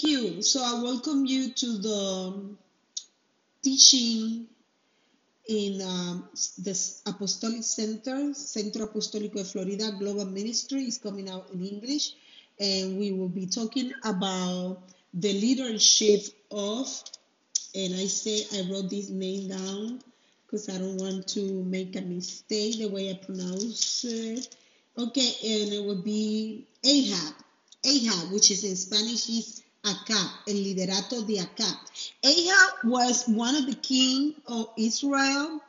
Thank you. So I welcome you to the teaching in um, the Apostolic Center, Centro Apostólico de Florida Global Ministry is coming out in English, and we will be talking about the leadership of, and I say I wrote this name down because I don't want to make a mistake the way I pronounce it. Okay, and it will be Ahab. Ahab, which is in Spanish is Acab, el liderato de Acab. Ahab was one of the king of Israel,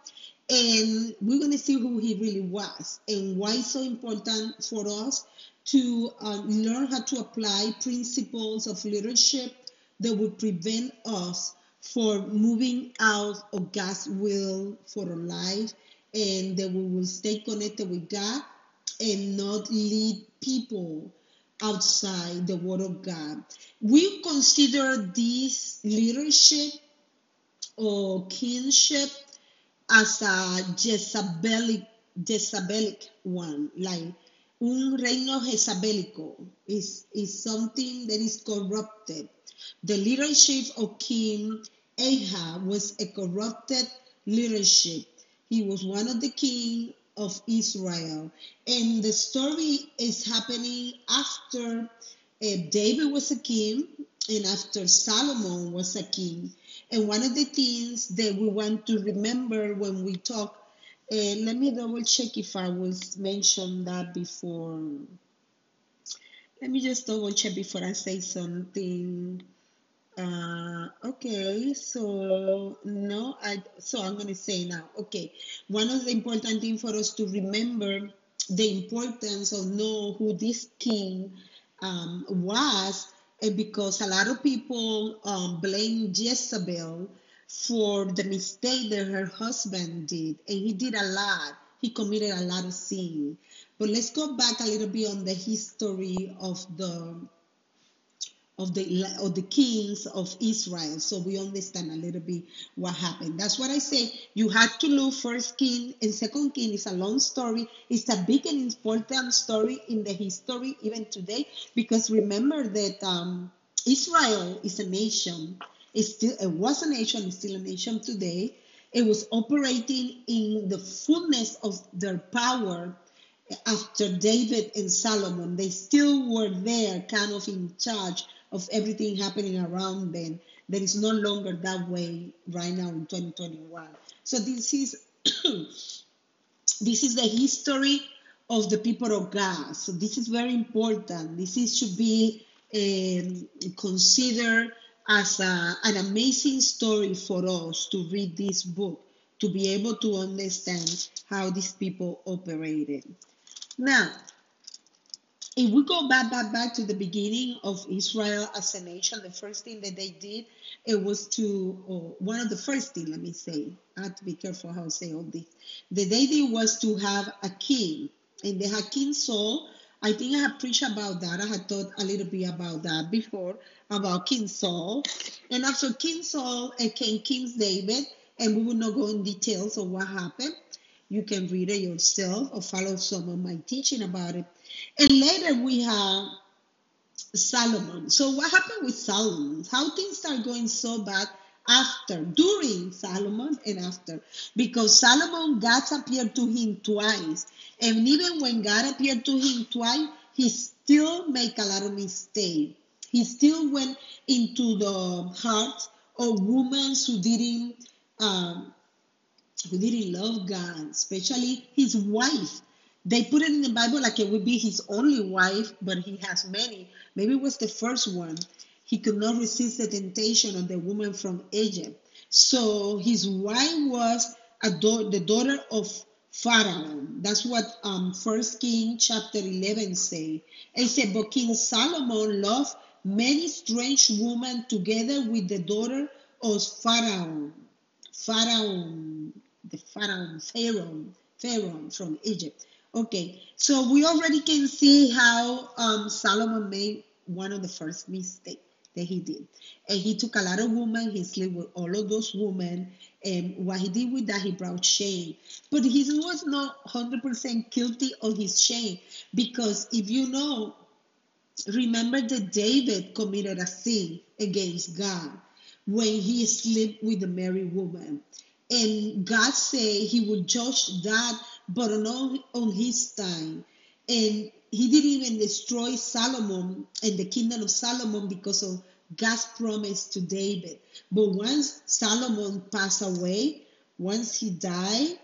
and we're going to see who he really was and why it's so important for us to uh, learn how to apply principles of leadership that would prevent us for moving out of God's will for our life and that we will stay connected with God and not lead people outside the word of God. We consider this leadership or kinship as a Jezebelic, Jezebelic one, like un reino jezabelico is, is something that is corrupted. The leadership of King Ahab was a corrupted leadership. He was one of the king of Israel. And the story is happening after uh, David was a king and after Solomon was a king. And one of the things that we want to remember when we talk, uh, let me double check if I was mentioned that before. Let me just double check before I say something. Uh, okay, so no, I so I'm gonna say now. Okay, one of the important things for us to remember the importance of know who this king um, was, and because a lot of people um, blame Jezebel for the mistake that her husband did, and he did a lot. He committed a lot of sin. But let's go back a little bit on the history of the of the of the kings of Israel, so we understand a little bit what happened. That's what I say. You had to look first king and second king. It's a long story. It's a big and important story in the history even today, because remember that um, Israel is a nation. It's still it was a nation. It's still a nation today. It was operating in the fullness of their power after David and Solomon. They still were there, kind of in charge of everything happening around them that is no longer that way right now in 2021 so this is this is the history of the people of god. So this is very important. This is should be um, considered as a, an amazing story for us to read this book to be able to understand how these people operated. Now if we go back, back, back to the beginning of Israel as a nation, the first thing that they did, it was to, or one of the first things, let me say, I have to be careful how I say all this. The day they did was to have a king, and they had King Saul. I think I have preached about that. I had thought a little bit about that before, about King Saul. And after King Saul, came King David, and we will not go in details of what happened. You can read it yourself or follow some of my teaching about it. And later we have Solomon. So what happened with Solomon? How things start going so bad after, during Solomon and after. Because Solomon, God appeared to him twice. And even when God appeared to him twice, he still make a lot of mistakes. He still went into the heart of women who didn't um, who didn't love God, especially his wife. They put it in the Bible like it would be his only wife, but he has many. Maybe it was the first one. He could not resist the temptation of the woman from Egypt. So his wife was the daughter of Pharaoh. That's what um, First King chapter 11 say. It said, but King Solomon loved many strange women together with the daughter of Pharaoh. Pharaoh, the Pharaoh, Pharaoh, Pharaoh from Egypt. Okay, so we already can see how um, Solomon made one of the first mistakes that he did. And he took a lot of women, he slept with all of those women, and what he did with that, he brought shame. But he was not 100% guilty of his shame, because if you know, remember that David committed a sin against God when he slept with a married woman. And God said he would judge that, but on, on his time. And he didn't even destroy Solomon and the kingdom of Solomon because of God's promise to David. But once Solomon passed away, once he died,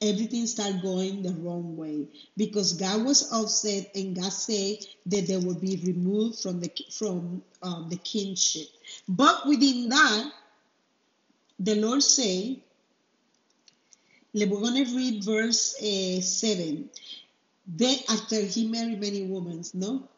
everything started going the wrong way because God was upset and God said that they would be removed from the from um, the kingship. But within that, the Lord said, we're going to read verse uh, 7. Then after he married many women, no?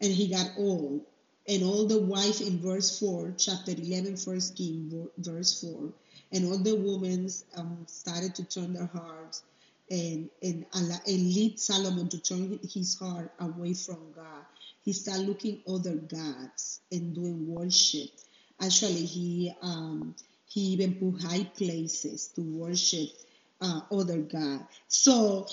And he got old. And all the wife in verse 4, chapter 11, first King, verse 4 and all the women um, started to turn their hearts and, and, and lead Solomon to turn his heart away from God. He started looking other gods and doing worship. Actually, he um, he even put high places to worship uh, other God. So,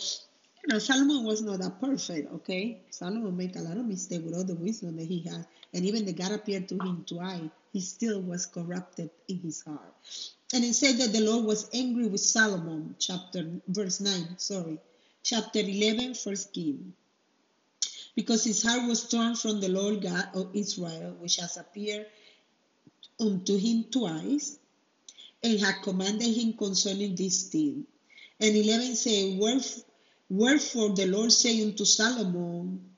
you know, Solomon was not that perfect, okay? Solomon made a lot of mistakes with all the wisdom that he had. And even the God appeared to him twice, he still was corrupted in his heart. And it said that the Lord was angry with Solomon, chapter verse 9, sorry, chapter 11, first King. Because his heart was turned from the Lord God of Israel, which has appeared unto him twice, and had commanded him concerning this thing. And 11 say, Wherefore the Lord said unto Solomon,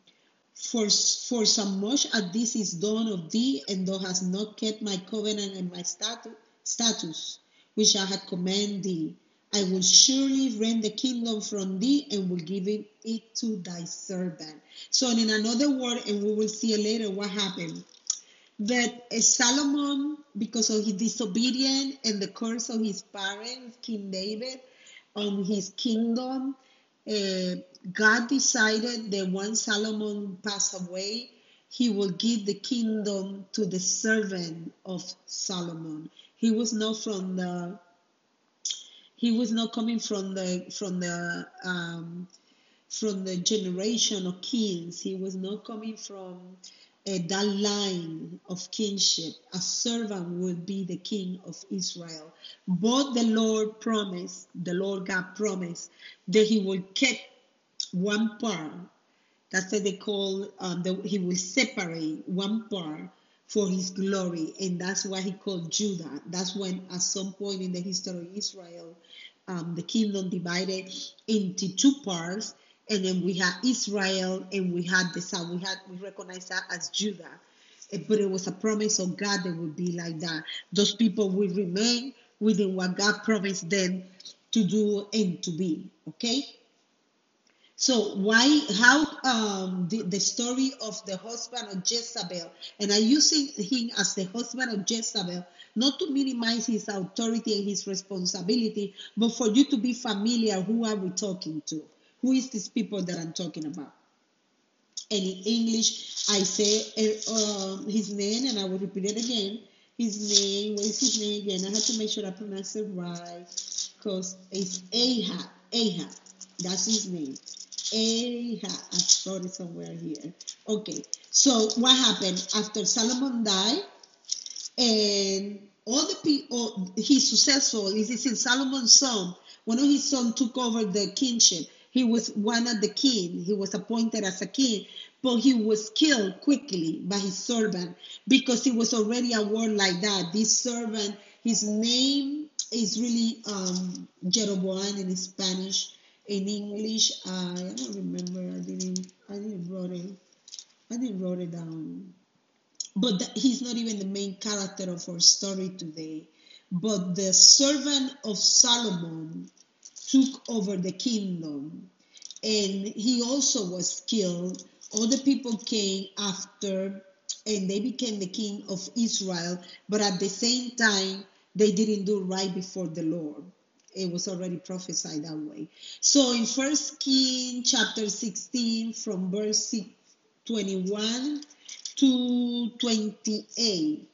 for, for so much as this is done of thee, and thou hast not kept my covenant and my statu- status, which I had commanded thee. I will surely rend the kingdom from thee and will give it to thy servant. So, in another word, and we will see later what happened, that Solomon, because of his disobedience and the curse of his parents, King David, on his kingdom, uh, God decided that once Solomon passed away, he will give the kingdom to the servant of Solomon. He was not from the he was not coming from the from the um, from the generation of kings. He was not coming from uh, that line of kingship. A servant will be the king of Israel. But the Lord promised, the Lord God promised that He will keep one part that's what they call, um, the, he will separate one part for his glory. And that's why he called Judah. That's when, at some point in the history of Israel, um, the kingdom divided into two parts. And then we had Israel and we had the south. We had we recognize that as Judah. Eh, but it was a promise of God that would be like that. Those people will remain within what God promised them to do and to be. Okay? So why, how um, the, the story of the husband of Jezebel, and I'm using him as the husband of Jezebel, not to minimize his authority and his responsibility, but for you to be familiar, who are we talking to? Who is these people that I'm talking about? And in English, I say uh, his name, and I will repeat it again. His name, what is his name again? I have to make sure I pronounce it right, because it's Ahab. Ahab, that's his name. Ahab. I wrote it somewhere here. Okay, so what happened after Solomon died, and all the people, he's successful. This is Solomon's son. One of his sons took over the kingship. He was one of the king. He was appointed as a king, but he was killed quickly by his servant because he was already a word like that. This servant, his name is really um, Jeroboam in Spanish in English. I, don't remember. I didn't. I didn't wrote it. I didn't wrote it down. But he's not even the main character of our story today. But the servant of Solomon took over the kingdom, and he also was killed. All the people came after, and they became the king of Israel. But at the same time, they didn't do right before the Lord it was already prophesied that way. So in First King chapter 16, from verse 21 to 28,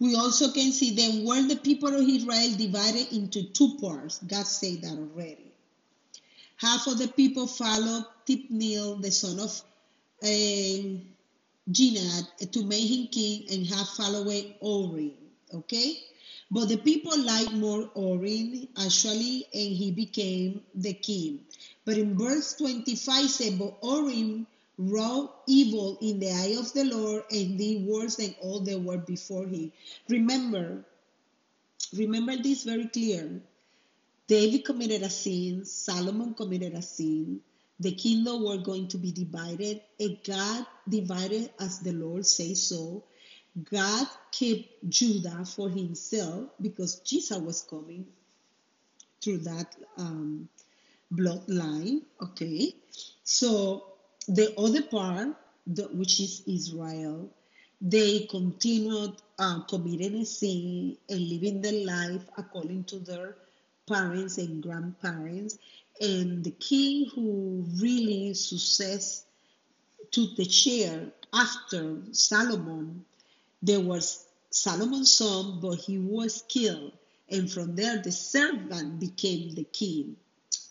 we also can see then where the people of Israel divided into two parts. God said that already. Half of the people followed Thibnil, the son of um, Ginath to make him king and half followed Orin. Okay? But the people liked more Orin actually, and he became the king. But in verse 25 says, But Orin wrought evil in the eye of the Lord and did worse than all that were before him. Remember, remember this very clear. David committed a sin, Solomon committed a sin, the kingdom were going to be divided, and God divided as the Lord says so. God kept Judah for himself because Jesus was coming through that um, bloodline. Okay, so the other part, the, which is Israel, they continued uh, committing a sin and living their life according to their parents and grandparents. And the king who really success took the chair after Solomon, there was Solomon's son, but he was killed. And from there, the servant became the king.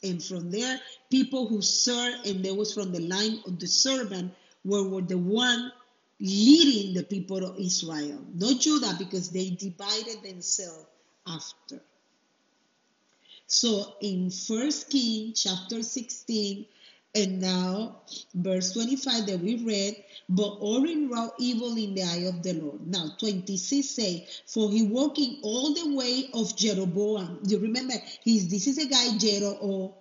And from there, people who served, and there was from the line of the servant, were, were the one leading the people of Israel, not Judah, because they divided themselves after. So in First King chapter 16, and now verse 25 that we read, but Orin wrought evil in the eye of the Lord. Now 26 say, for he walking all the way of Jeroboam. You remember, he's this is a guy Jeroboam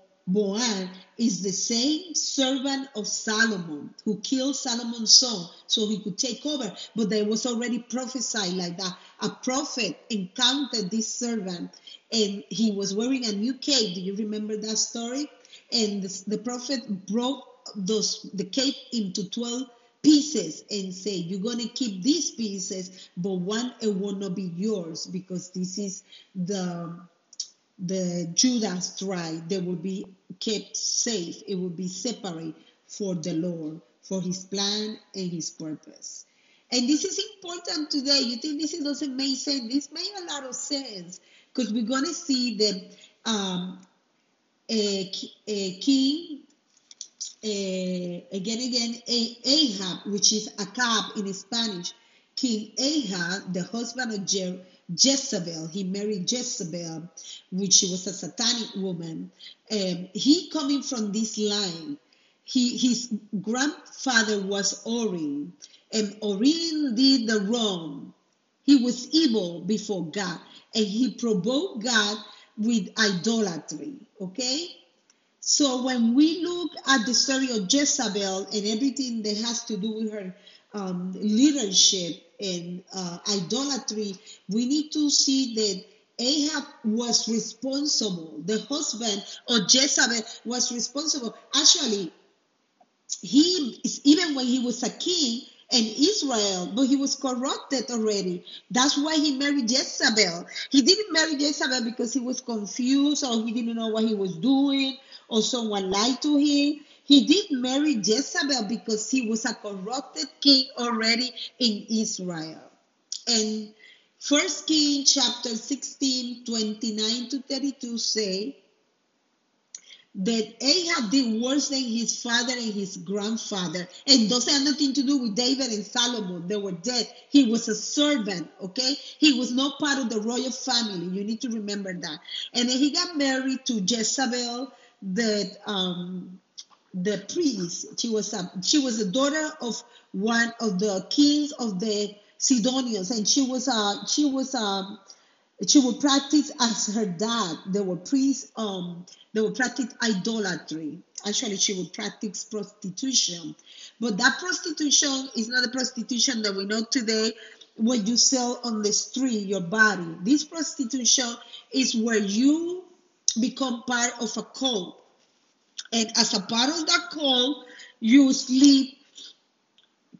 is the same servant of Solomon who killed Solomon's son so he could take over. But there was already prophesied like that. A prophet encountered this servant and he was wearing a new cape. Do you remember that story? And the, the prophet broke those the cape into 12 pieces and say you're going to keep these pieces but one it will not be yours because this is the the Judah's tribe they will be kept safe. It will be separate for the Lord for his plan and his purpose. And this is important today. You think this doesn't make sense? This made a lot of sense because we're going to see that um, Eh, a, a eh, king, a, again, again, Ahab, which is Acab in Spanish, King Ahab, the husband of Je- Jezebel, he married Jezebel, which was a satanic woman. Um, he coming from this line. He, his grandfather was Orin, and Orin did the wrong. He was evil before God and he provoked God with idolatry. Okay? So when we look at the story of Jezebel and everything that has to do with her um, leadership and uh, idolatry, we need to see that Ahab was responsible. The husband of Jezebel was responsible. Actually, he even when he was a king, and Israel, but he was corrupted already. That's why he married Jezebel. He didn't marry Jezebel because he was confused or he didn't know what he was doing or someone lied to him. He did marry Jezebel because he was a corrupted king already in Israel. And First King chapter 16, 29 to 32 say, that Ahab did worse than his father and his grandfather. And those had nothing to do with David and Solomon. They were dead. He was a servant, okay? He was not part of the royal family. You need to remember that. And then he got married to Jezebel, the um, the priest. She was a she was a daughter of one of the kings of the Sidonians, and she was a she was a she would practice as her dad. They were priests. Um, they would practice idolatry. Actually, she would practice prostitution. But that prostitution is not the prostitution that we know today where you sell on the street your body. This prostitution is where you become part of a cult. And as a part of that cult, you sleep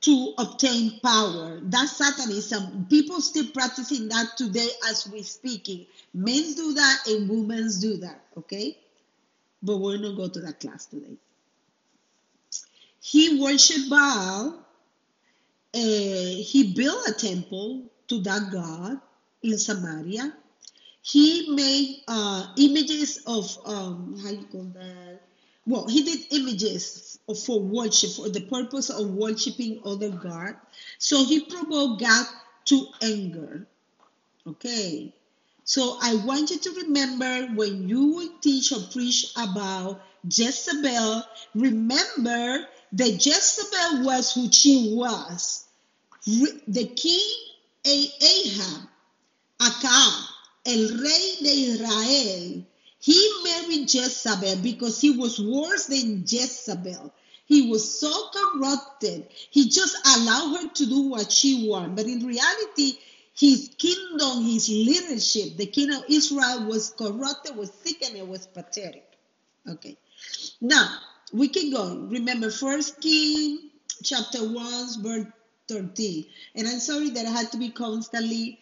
to obtain power. That's Satanism. People still practicing that today as we're speaking. Men do that and women do that, okay? But we're not go to that class today. He worshiped Baal. Uh, he built a temple to that god in Samaria. He made uh, images of um, how you call that well, he did images for worship, for the purpose of worshiping other God. So he provoked God to anger. Okay. So I want you to remember when you will teach or preach about Jezebel, remember that Jezebel was who she was. The king Ahab, Acab, el rey de Israel, he married Jezebel because he was worse than Jezebel. He was so corrupted. He just allowed her to do what she wanted. But in reality, his kingdom, his leadership, the king of Israel was corrupted, was sick, and it was pathetic. Okay. Now, we keep going. Remember, First King chapter 1, verse 13. And I'm sorry that I had to be constantly,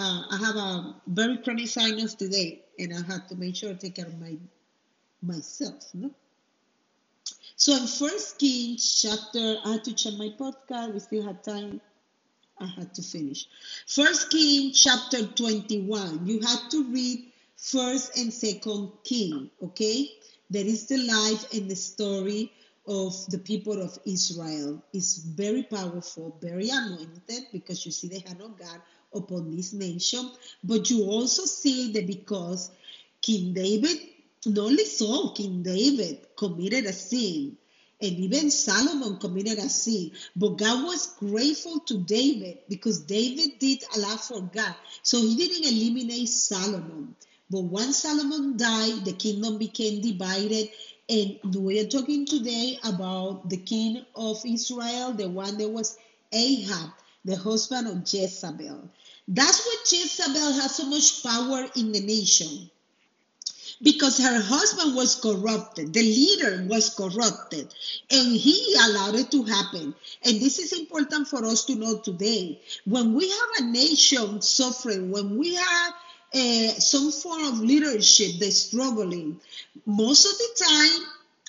uh, I have a very chronic sinus today, and I had to make sure I take care of my myself. No? So in First Kings chapter, I had to check my podcast. We still have time. I had to finish. First King chapter 21. You have to read first and second King, okay? That is the life and the story of the people of Israel. It's very powerful, very anointed because you see the hand of God upon this nation. But you also see that because King David, not only so, King David committed a sin and even Solomon committed a sin. But God was grateful to David because David did a lot for God. So he didn't eliminate Solomon. But once Solomon died, the kingdom became divided. And we are talking today about the king of Israel, the one that was Ahab, the husband of Jezebel. That's why Jezebel has so much power in the nation because her husband was corrupted, the leader was corrupted, and he allowed it to happen. And this is important for us to know today. When we have a nation suffering, when we have uh, some form of leadership that's struggling, most of the time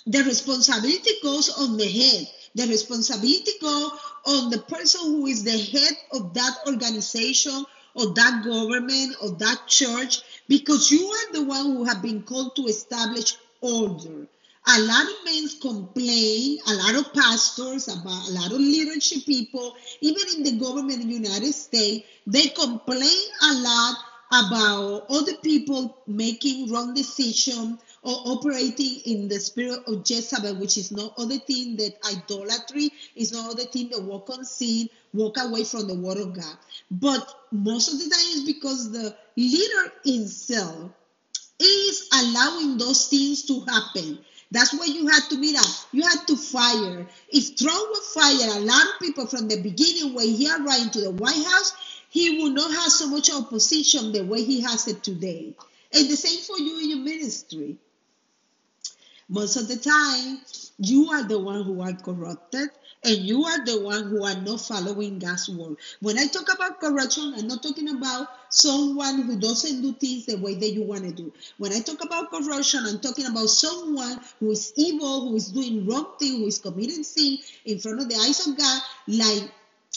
the responsibility goes on the head. The responsibility go on the person who is the head of that organization or that government or that church because you are the one who have been called to establish order. A lot of men complain, a lot of pastors, about a lot of leadership people, even in the government in the United States, they complain a lot about other people making wrong decisions or operating in the spirit of Jezebel, which is no other thing that idolatry, is no other thing that walk on sin, walk away from the word of God. But most of the time it's because the leader himself is allowing those things to happen. That's why you had to meet up. You had to fire. If Trump would fire a lot of people from the beginning when he arrived to the White House, he would not have so much opposition the way he has it today. And the same for you in your ministry. Most of the time, you are the one who are corrupted and you are the one who are not following God's word. When I talk about corruption, I'm not talking about someone who doesn't do things the way that you want to do. When I talk about corruption, I'm talking about someone who is evil, who is doing wrong thing, who is committing sin in front of the eyes of God, like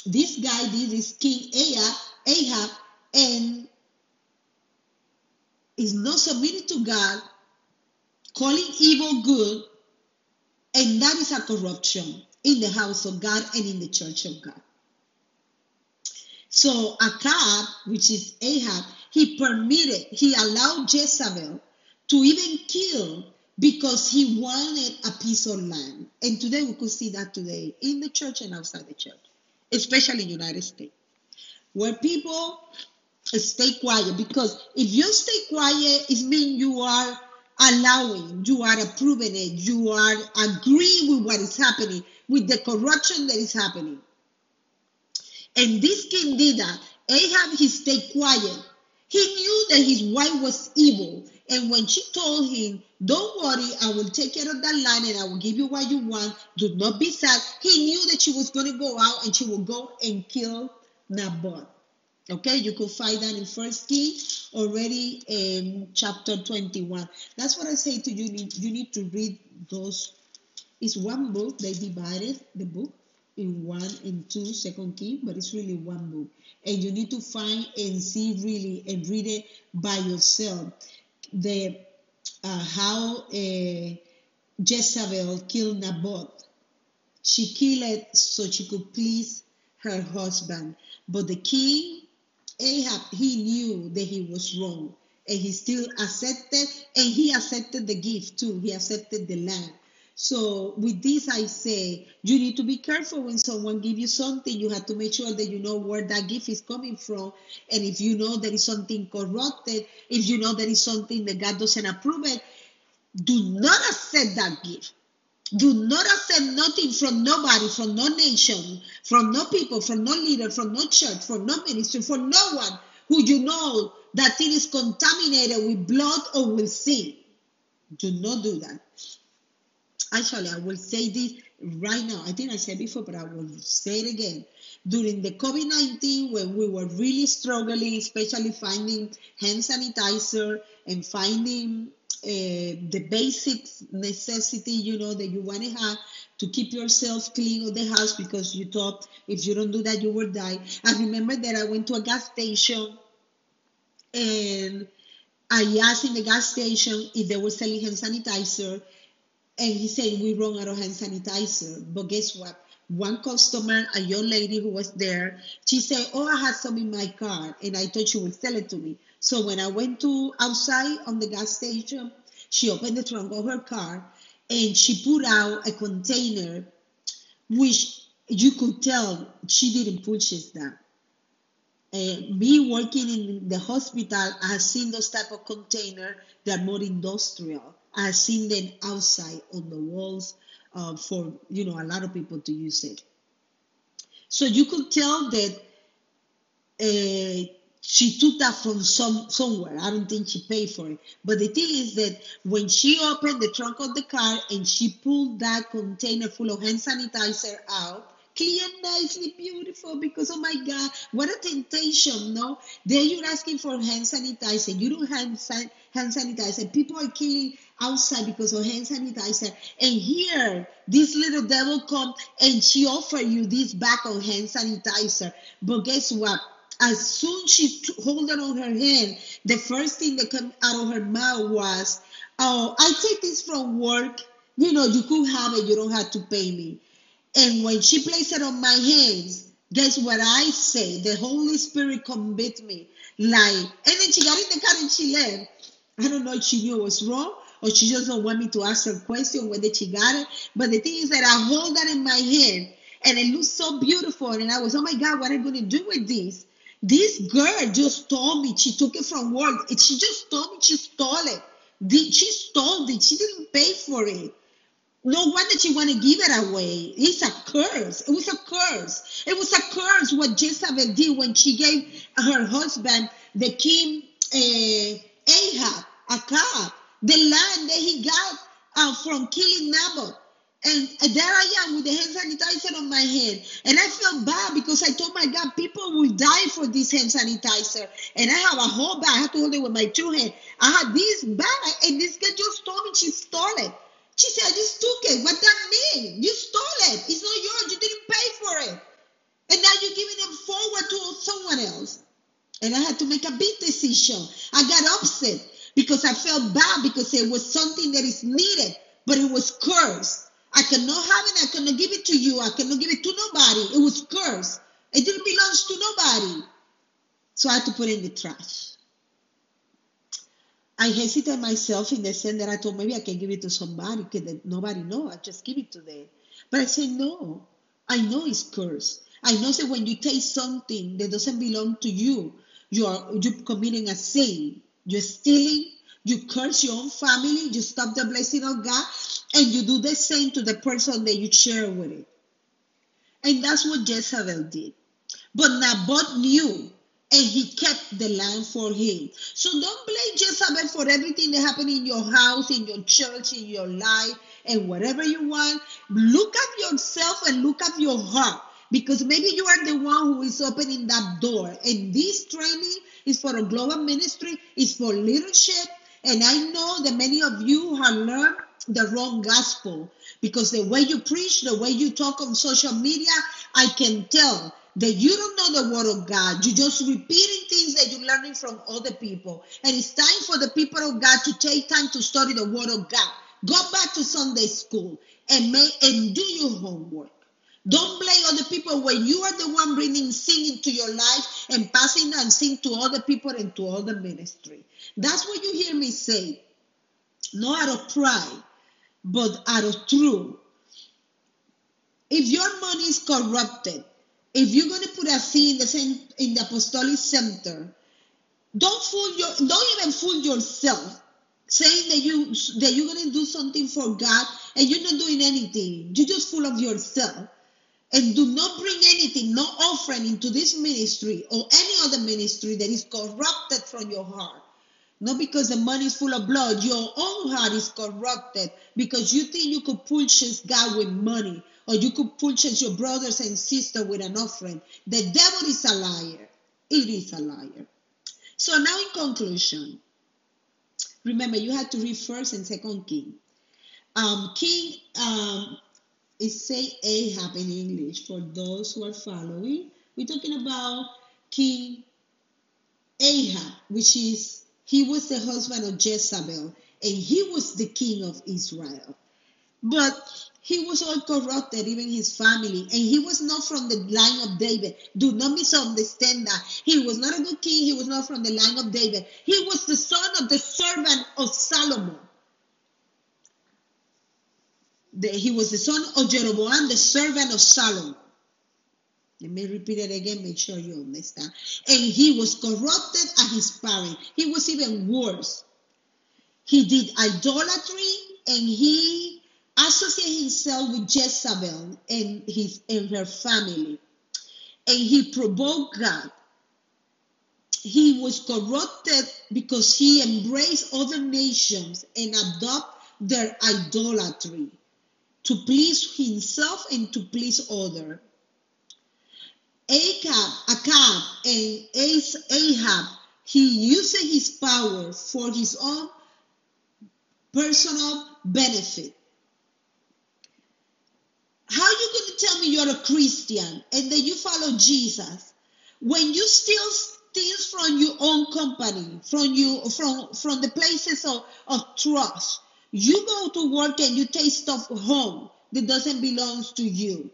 this guy did, this King Ahab, Ahab and is not submitted to God calling evil good, and that is a corruption in the house of God and in the church of God. So Acab, which is Ahab, he permitted, he allowed Jezebel to even kill because he wanted a piece of land. And today we could see that today in the church and outside the church, especially in the United States, where people stay quiet because if you stay quiet, it means you are allowing, you are approving it, you are agreeing with what is happening, with the corruption that is happening. And this king did that. Ahab, he stayed quiet. He knew that his wife was evil. And when she told him, Don't worry, I will take care of that land and I will give you what you want. Do not be sad. He knew that she was going to go out and she will go and kill Naboth. Okay, you could find that in First King already in chapter 21. That's what I say to you. You need to read those. It's one book. They divided the book in one and two, Second King, but it's really one book. And you need to find and see really and read it by yourself. The uh, how uh, Jezebel killed Naboth. She killed it so she could please her husband. But the king, Ahab, he knew that he was wrong. And he still accepted, and he accepted the gift too. He accepted the land. So with this, I say you need to be careful when someone give you something. You have to make sure that you know where that gift is coming from, and if you know there is something corrupted, if you know there is something that God doesn't approve it, do not accept that gift. Do not accept nothing from nobody, from no nation, from no people, from no leader, from no church, from no ministry, from no one who you know that it is contaminated with blood or with sin. Do not do that. Actually, I will say this right now. I think I said before, but I will say it again. During the COVID 19, when we were really struggling, especially finding hand sanitizer and finding uh, the basic necessity, you know, that you want to have to keep yourself clean of the house because you thought if you don't do that, you will die. I remember that I went to a gas station and I asked in the gas station if they were selling hand sanitizer and he said we run out of hand sanitizer. But guess what? One customer, a young lady who was there, she said, "Oh, I have some in my car," and I thought she would sell it to me. So when I went to outside on the gas station, she opened the trunk of her car and she put out a container, which you could tell she didn't purchase that. Uh, me working in the hospital, I have seen those type of container. They're more industrial. I've seen them outside on the walls uh, for you know a lot of people to use it. So you could tell that uh, she took that from some somewhere. I don't think she paid for it. But the thing is that when she opened the trunk of the car and she pulled that container full of hand sanitizer out, clean, nicely, beautiful. Because oh my God, what a temptation! No, then you're asking for hand sanitizer. You don't have hand sanitizer. People are killing outside because of hand sanitizer. And here, this little devil come and she offer you this bag of hand sanitizer. But guess what? As soon she hold it on her hand, the first thing that came out of her mouth was, "Oh, I take this from work. You know, you could have it. You don't have to pay me." And when she placed it on my hands, guess what I say? The Holy Spirit convict me. Like, and then she got in the car and she left. I don't know if she knew was wrong or she just don't want me to ask her question whether she got it. But the thing is that I hold that in my hand and it looks so beautiful. And I was, oh my God, what am I going to do with this? This girl just told me she took it from work. She just told me she stole it. She stole it. She didn't pay for it. No wonder she want to give it away. It's a curse. It was a curse. It was a curse what Jezebel did when she gave her husband, the king uh, Ahab, Ahab, the land that he got uh, from killing Naboth. And, there I am with the hand sanitizer on my hand. And I felt bad because I told my God, people will die for this hand sanitizer. And I have a whole bag. I had to hold it with my two hands. I had this bag, and this girl just told me she stole it. She said, I just took it. What that mean? You stole it. It's not yours. You didn't pay for it. And now you're giving it forward to someone else. And I had to make a big decision. I got upset because I felt bad because it was something that is needed, but it was cursed. I cannot have it. I cannot give it to you. I cannot give it to nobody. It was cursed. It didn't belong to nobody. So I had to put it in the trash. I hesitated myself in the sense that I thought maybe I can give it to somebody because nobody know. I just give it to them. But I said no. I know it's cursed. I know that when you take something that doesn't belong to you, you are you're committing a sin. You're stealing. You curse your own family. You stop the blessing of God, and you do the same to the person that you share with it. And that's what Jezebel did. But Naboth knew and he kept the land for him. So don't blame Jezebel for everything that happened in your house, in your church, in your life, and whatever you want. Look at yourself and look at your heart because maybe you are the one who is opening that door. And this training is for a global ministry, it's for leadership. And I know that many of you have learned the wrong gospel because the way you preach, the way you talk on social media, I can tell that you don't know the word of God. You're just repeating things that you're learning from other people. And it's time for the people of God to take time to study the word of God Go back to Sunday school and and do your homework. Don't blame other people when you are the one bringing sin into your life and passing and sin to other people and to other ministry. That's what you hear me say. Not out of pride, but out of truth. If your money is corrupted, if you're going to put a fee in the same in the apostolic center, don't fool your don't even fool yourself saying that you that you're going to do something for God and you're not doing anything. You're just full of yourself. And do not bring anything, no offering into this ministry or any other ministry that is corrupted from your heart. Not because the money is full of blood, your own heart is corrupted because you think you could purchase God with money or you could purchase your brothers and sisters with an offering. The devil is a liar. It is a liar. So now in conclusion, remember you had to read first and second king. Um, king um, is say Ahab in English for those who are following. We're talking about King Ahab, which is he was the husband of Jezebel, and he was the king of Israel. But he was all corrupted, even his family, and he was not from the line of David. Do not misunderstand that. He was not a good king, he was not from the line of David. He was the son of the servant of Solomon. The, he was the son of Jeroboam, the servant of Solomon. Let me repeat it again, make sure you understand. And he was corrupted at his parent. He was even worse. He did idolatry and he associated himself with Jezebel and his and her family. And he provoked God. He was corrupted because he embraced other nations and adopted their idolatry to please himself and to please others. Ahab, Acab, and Ahab, he used his power for his own personal benefit. How are you going to tell me you're a Christian and that you follow Jesus when you steal things from your own company, from you, from from the places of, of trust? You go to work and you take stuff home that doesn't belong to you.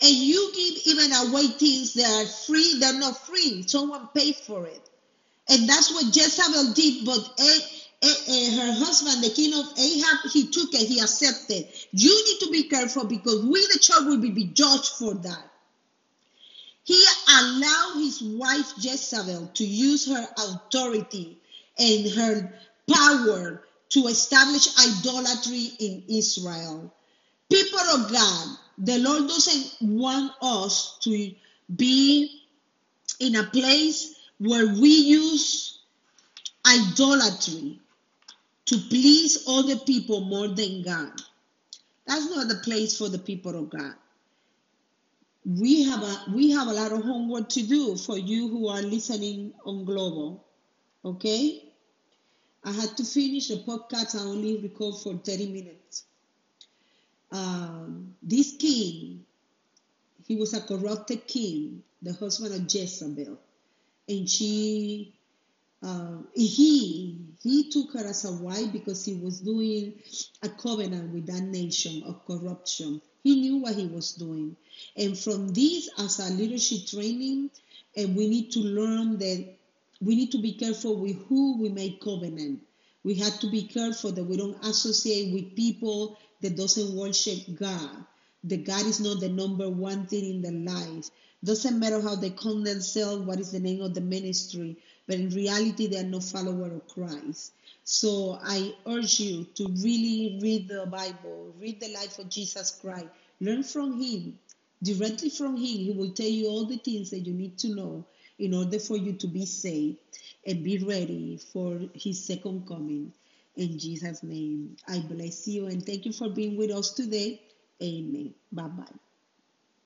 And you give even away things that are free, they're not free. Someone paid for it. And that's what Jezebel did, but eh, eh, eh, her husband, the king of Ahab, he took it, he accepted. You need to be careful because we, the church, will be judged for that. He allowed his wife Jezebel to use her authority and her power to establish idolatry in Israel. People of God, the Lord doesn't want us to be in a place where we use idolatry to please other people more than God. That's not the place for the people of God. We have a we have a lot of homework to do for you who are listening on Global. Okay? I had to finish the podcast. I only record for 30 minutes. Um, this king, he was a corrupted king, the husband of Jezebel, and she, uh, he, he took her as a wife because he was doing a covenant with that nation of corruption. He knew what he was doing, and from this, as a leadership training, and we need to learn that we need to be careful with who we make covenant. We have to be careful that we don't associate with people that doesn't worship God. The God is not the number one thing in their life. Doesn't matter how they call themselves, what is the name of the ministry, but in reality, they are no follower of Christ. So I urge you to really read the Bible, read the life of Jesus Christ, learn from Him, directly from Him. He will tell you all the things that you need to know in order for you to be saved and be ready for His second coming. In Jesus' name, I bless you and thank you for being with us today. Amen. Bye bye.